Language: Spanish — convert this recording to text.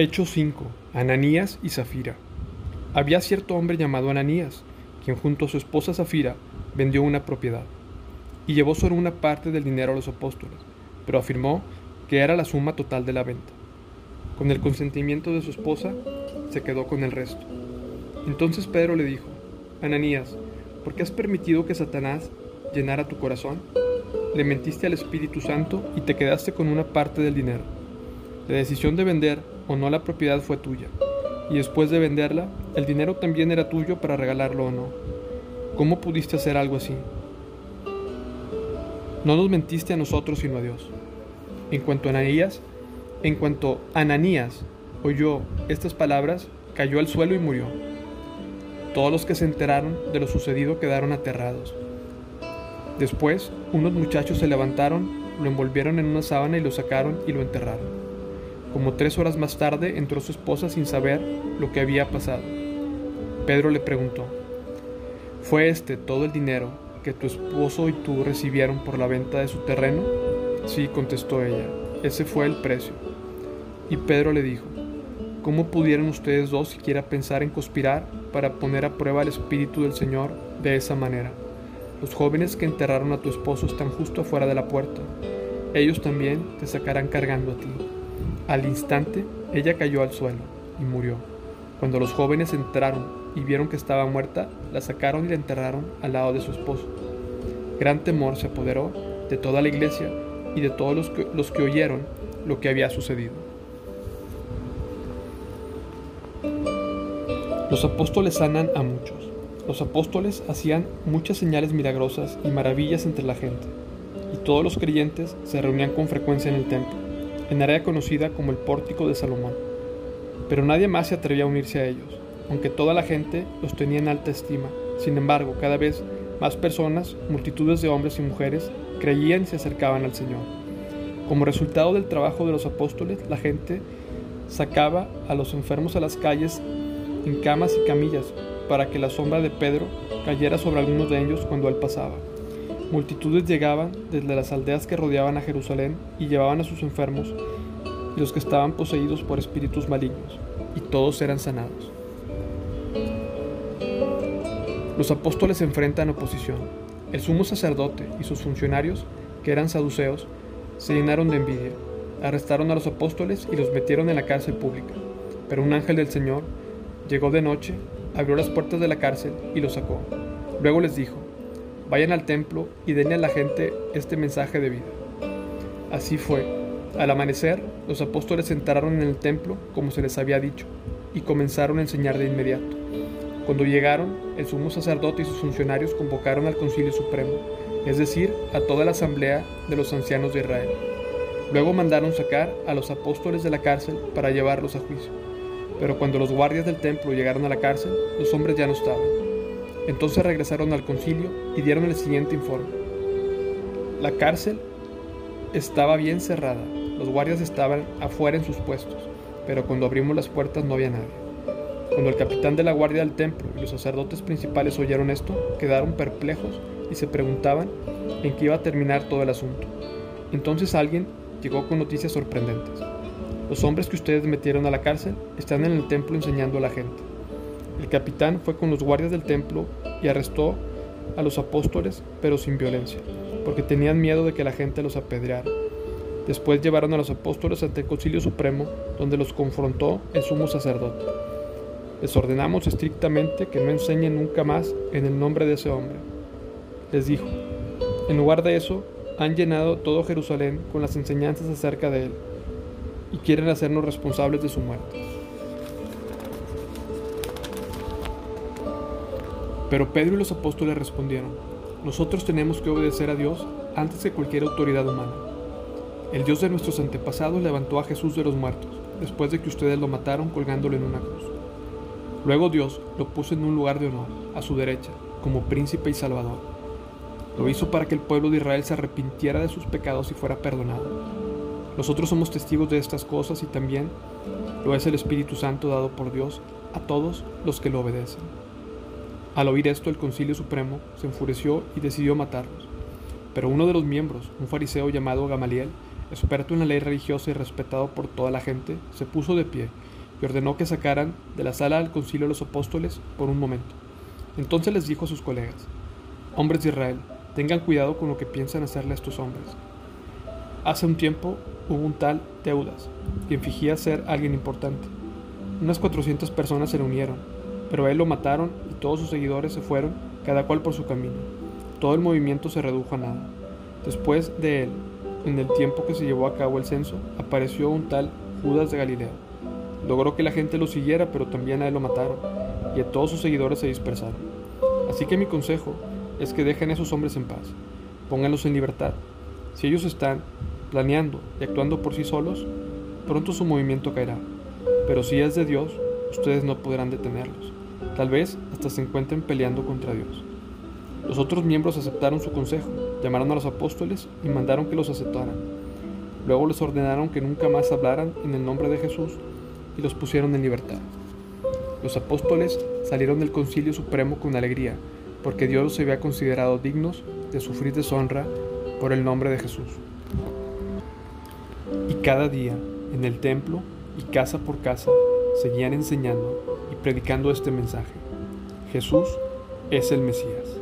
Hechos 5. Ananías y Zafira. Había cierto hombre llamado Ananías, quien junto a su esposa Zafira vendió una propiedad, y llevó solo una parte del dinero a los apóstoles, pero afirmó que era la suma total de la venta. Con el consentimiento de su esposa, se quedó con el resto. Entonces Pedro le dijo, Ananías, ¿por qué has permitido que Satanás llenara tu corazón? Le mentiste al Espíritu Santo y te quedaste con una parte del dinero. La decisión de vender o no la propiedad fue tuya, y después de venderla, el dinero también era tuyo para regalarlo o no. ¿Cómo pudiste hacer algo así? No nos mentiste a nosotros sino a Dios. En cuanto a Ananías, en cuanto Ananías oyó estas palabras, cayó al suelo y murió. Todos los que se enteraron de lo sucedido quedaron aterrados. Después, unos muchachos se levantaron, lo envolvieron en una sábana y lo sacaron y lo enterraron. Como tres horas más tarde entró su esposa sin saber lo que había pasado. Pedro le preguntó, ¿fue este todo el dinero que tu esposo y tú recibieron por la venta de su terreno? Sí, contestó ella, ese fue el precio. Y Pedro le dijo, ¿cómo pudieron ustedes dos siquiera pensar en conspirar para poner a prueba el Espíritu del Señor de esa manera? Los jóvenes que enterraron a tu esposo están justo afuera de la puerta. Ellos también te sacarán cargando a ti. Al instante, ella cayó al suelo y murió. Cuando los jóvenes entraron y vieron que estaba muerta, la sacaron y la enterraron al lado de su esposo. Gran temor se apoderó de toda la iglesia y de todos los que, los que oyeron lo que había sucedido. Los apóstoles sanan a muchos. Los apóstoles hacían muchas señales milagrosas y maravillas entre la gente, y todos los creyentes se reunían con frecuencia en el templo en área conocida como el Pórtico de Salomón. Pero nadie más se atrevía a unirse a ellos, aunque toda la gente los tenía en alta estima. Sin embargo, cada vez más personas, multitudes de hombres y mujeres, creían y se acercaban al Señor. Como resultado del trabajo de los apóstoles, la gente sacaba a los enfermos a las calles en camas y camillas para que la sombra de Pedro cayera sobre algunos de ellos cuando él pasaba. Multitudes llegaban desde las aldeas que rodeaban a Jerusalén y llevaban a sus enfermos y los que estaban poseídos por espíritus malignos, y todos eran sanados. Los apóstoles enfrentan oposición. El sumo sacerdote y sus funcionarios, que eran saduceos, se llenaron de envidia. Arrestaron a los apóstoles y los metieron en la cárcel pública. Pero un ángel del Señor llegó de noche, abrió las puertas de la cárcel y los sacó. Luego les dijo, vayan al templo y denle a la gente este mensaje de vida. Así fue. Al amanecer, los apóstoles entraron en el templo como se les había dicho y comenzaron a enseñar de inmediato. Cuando llegaron, el sumo sacerdote y sus funcionarios convocaron al concilio supremo, es decir, a toda la asamblea de los ancianos de Israel. Luego mandaron sacar a los apóstoles de la cárcel para llevarlos a juicio. Pero cuando los guardias del templo llegaron a la cárcel, los hombres ya no estaban. Entonces regresaron al concilio y dieron el siguiente informe. La cárcel estaba bien cerrada, los guardias estaban afuera en sus puestos, pero cuando abrimos las puertas no había nadie. Cuando el capitán de la guardia del templo y los sacerdotes principales oyeron esto, quedaron perplejos y se preguntaban en qué iba a terminar todo el asunto. Entonces alguien llegó con noticias sorprendentes. Los hombres que ustedes metieron a la cárcel están en el templo enseñando a la gente. El capitán fue con los guardias del templo y arrestó a los apóstoles, pero sin violencia, porque tenían miedo de que la gente los apedreara. Después llevaron a los apóstoles ante el Concilio Supremo, donde los confrontó el sumo sacerdote. Les ordenamos estrictamente que no enseñen nunca más en el nombre de ese hombre. Les dijo, en lugar de eso, han llenado todo Jerusalén con las enseñanzas acerca de él, y quieren hacernos responsables de su muerte. Pero Pedro y los apóstoles respondieron, nosotros tenemos que obedecer a Dios antes que cualquier autoridad humana. El Dios de nuestros antepasados levantó a Jesús de los muertos, después de que ustedes lo mataron colgándolo en una cruz. Luego Dios lo puso en un lugar de honor, a su derecha, como príncipe y salvador. Lo hizo para que el pueblo de Israel se arrepintiera de sus pecados y fuera perdonado. Nosotros somos testigos de estas cosas y también lo es el Espíritu Santo dado por Dios a todos los que lo obedecen. Al oír esto, el Concilio Supremo se enfureció y decidió matarlos. Pero uno de los miembros, un fariseo llamado Gamaliel, experto en la ley religiosa y respetado por toda la gente, se puso de pie y ordenó que sacaran de la sala al concilio a los apóstoles por un momento. Entonces les dijo a sus colegas, Hombres de Israel, tengan cuidado con lo que piensan hacerle a estos hombres. Hace un tiempo hubo un tal Teudas, quien fingía ser alguien importante. Unas 400 personas se reunieron, pero a él lo mataron y todos sus seguidores se fueron, cada cual por su camino. Todo el movimiento se redujo a nada. Después de él, en el tiempo que se llevó a cabo el censo, apareció un tal Judas de Galilea. Logró que la gente lo siguiera, pero también a él lo mataron, y a todos sus seguidores se dispersaron. Así que mi consejo es que dejen a esos hombres en paz, pónganlos en libertad. Si ellos están planeando y actuando por sí solos, pronto su movimiento caerá. Pero si es de Dios, ustedes no podrán detenerlos. Tal vez hasta se encuentren peleando contra Dios. Los otros miembros aceptaron su consejo, llamaron a los apóstoles y mandaron que los aceptaran. Luego les ordenaron que nunca más hablaran en el nombre de Jesús y los pusieron en libertad. Los apóstoles salieron del concilio supremo con alegría, porque Dios los había considerado dignos de sufrir deshonra por el nombre de Jesús. Y cada día, en el templo y casa por casa, seguían enseñando predicando este mensaje. Jesús es el Mesías.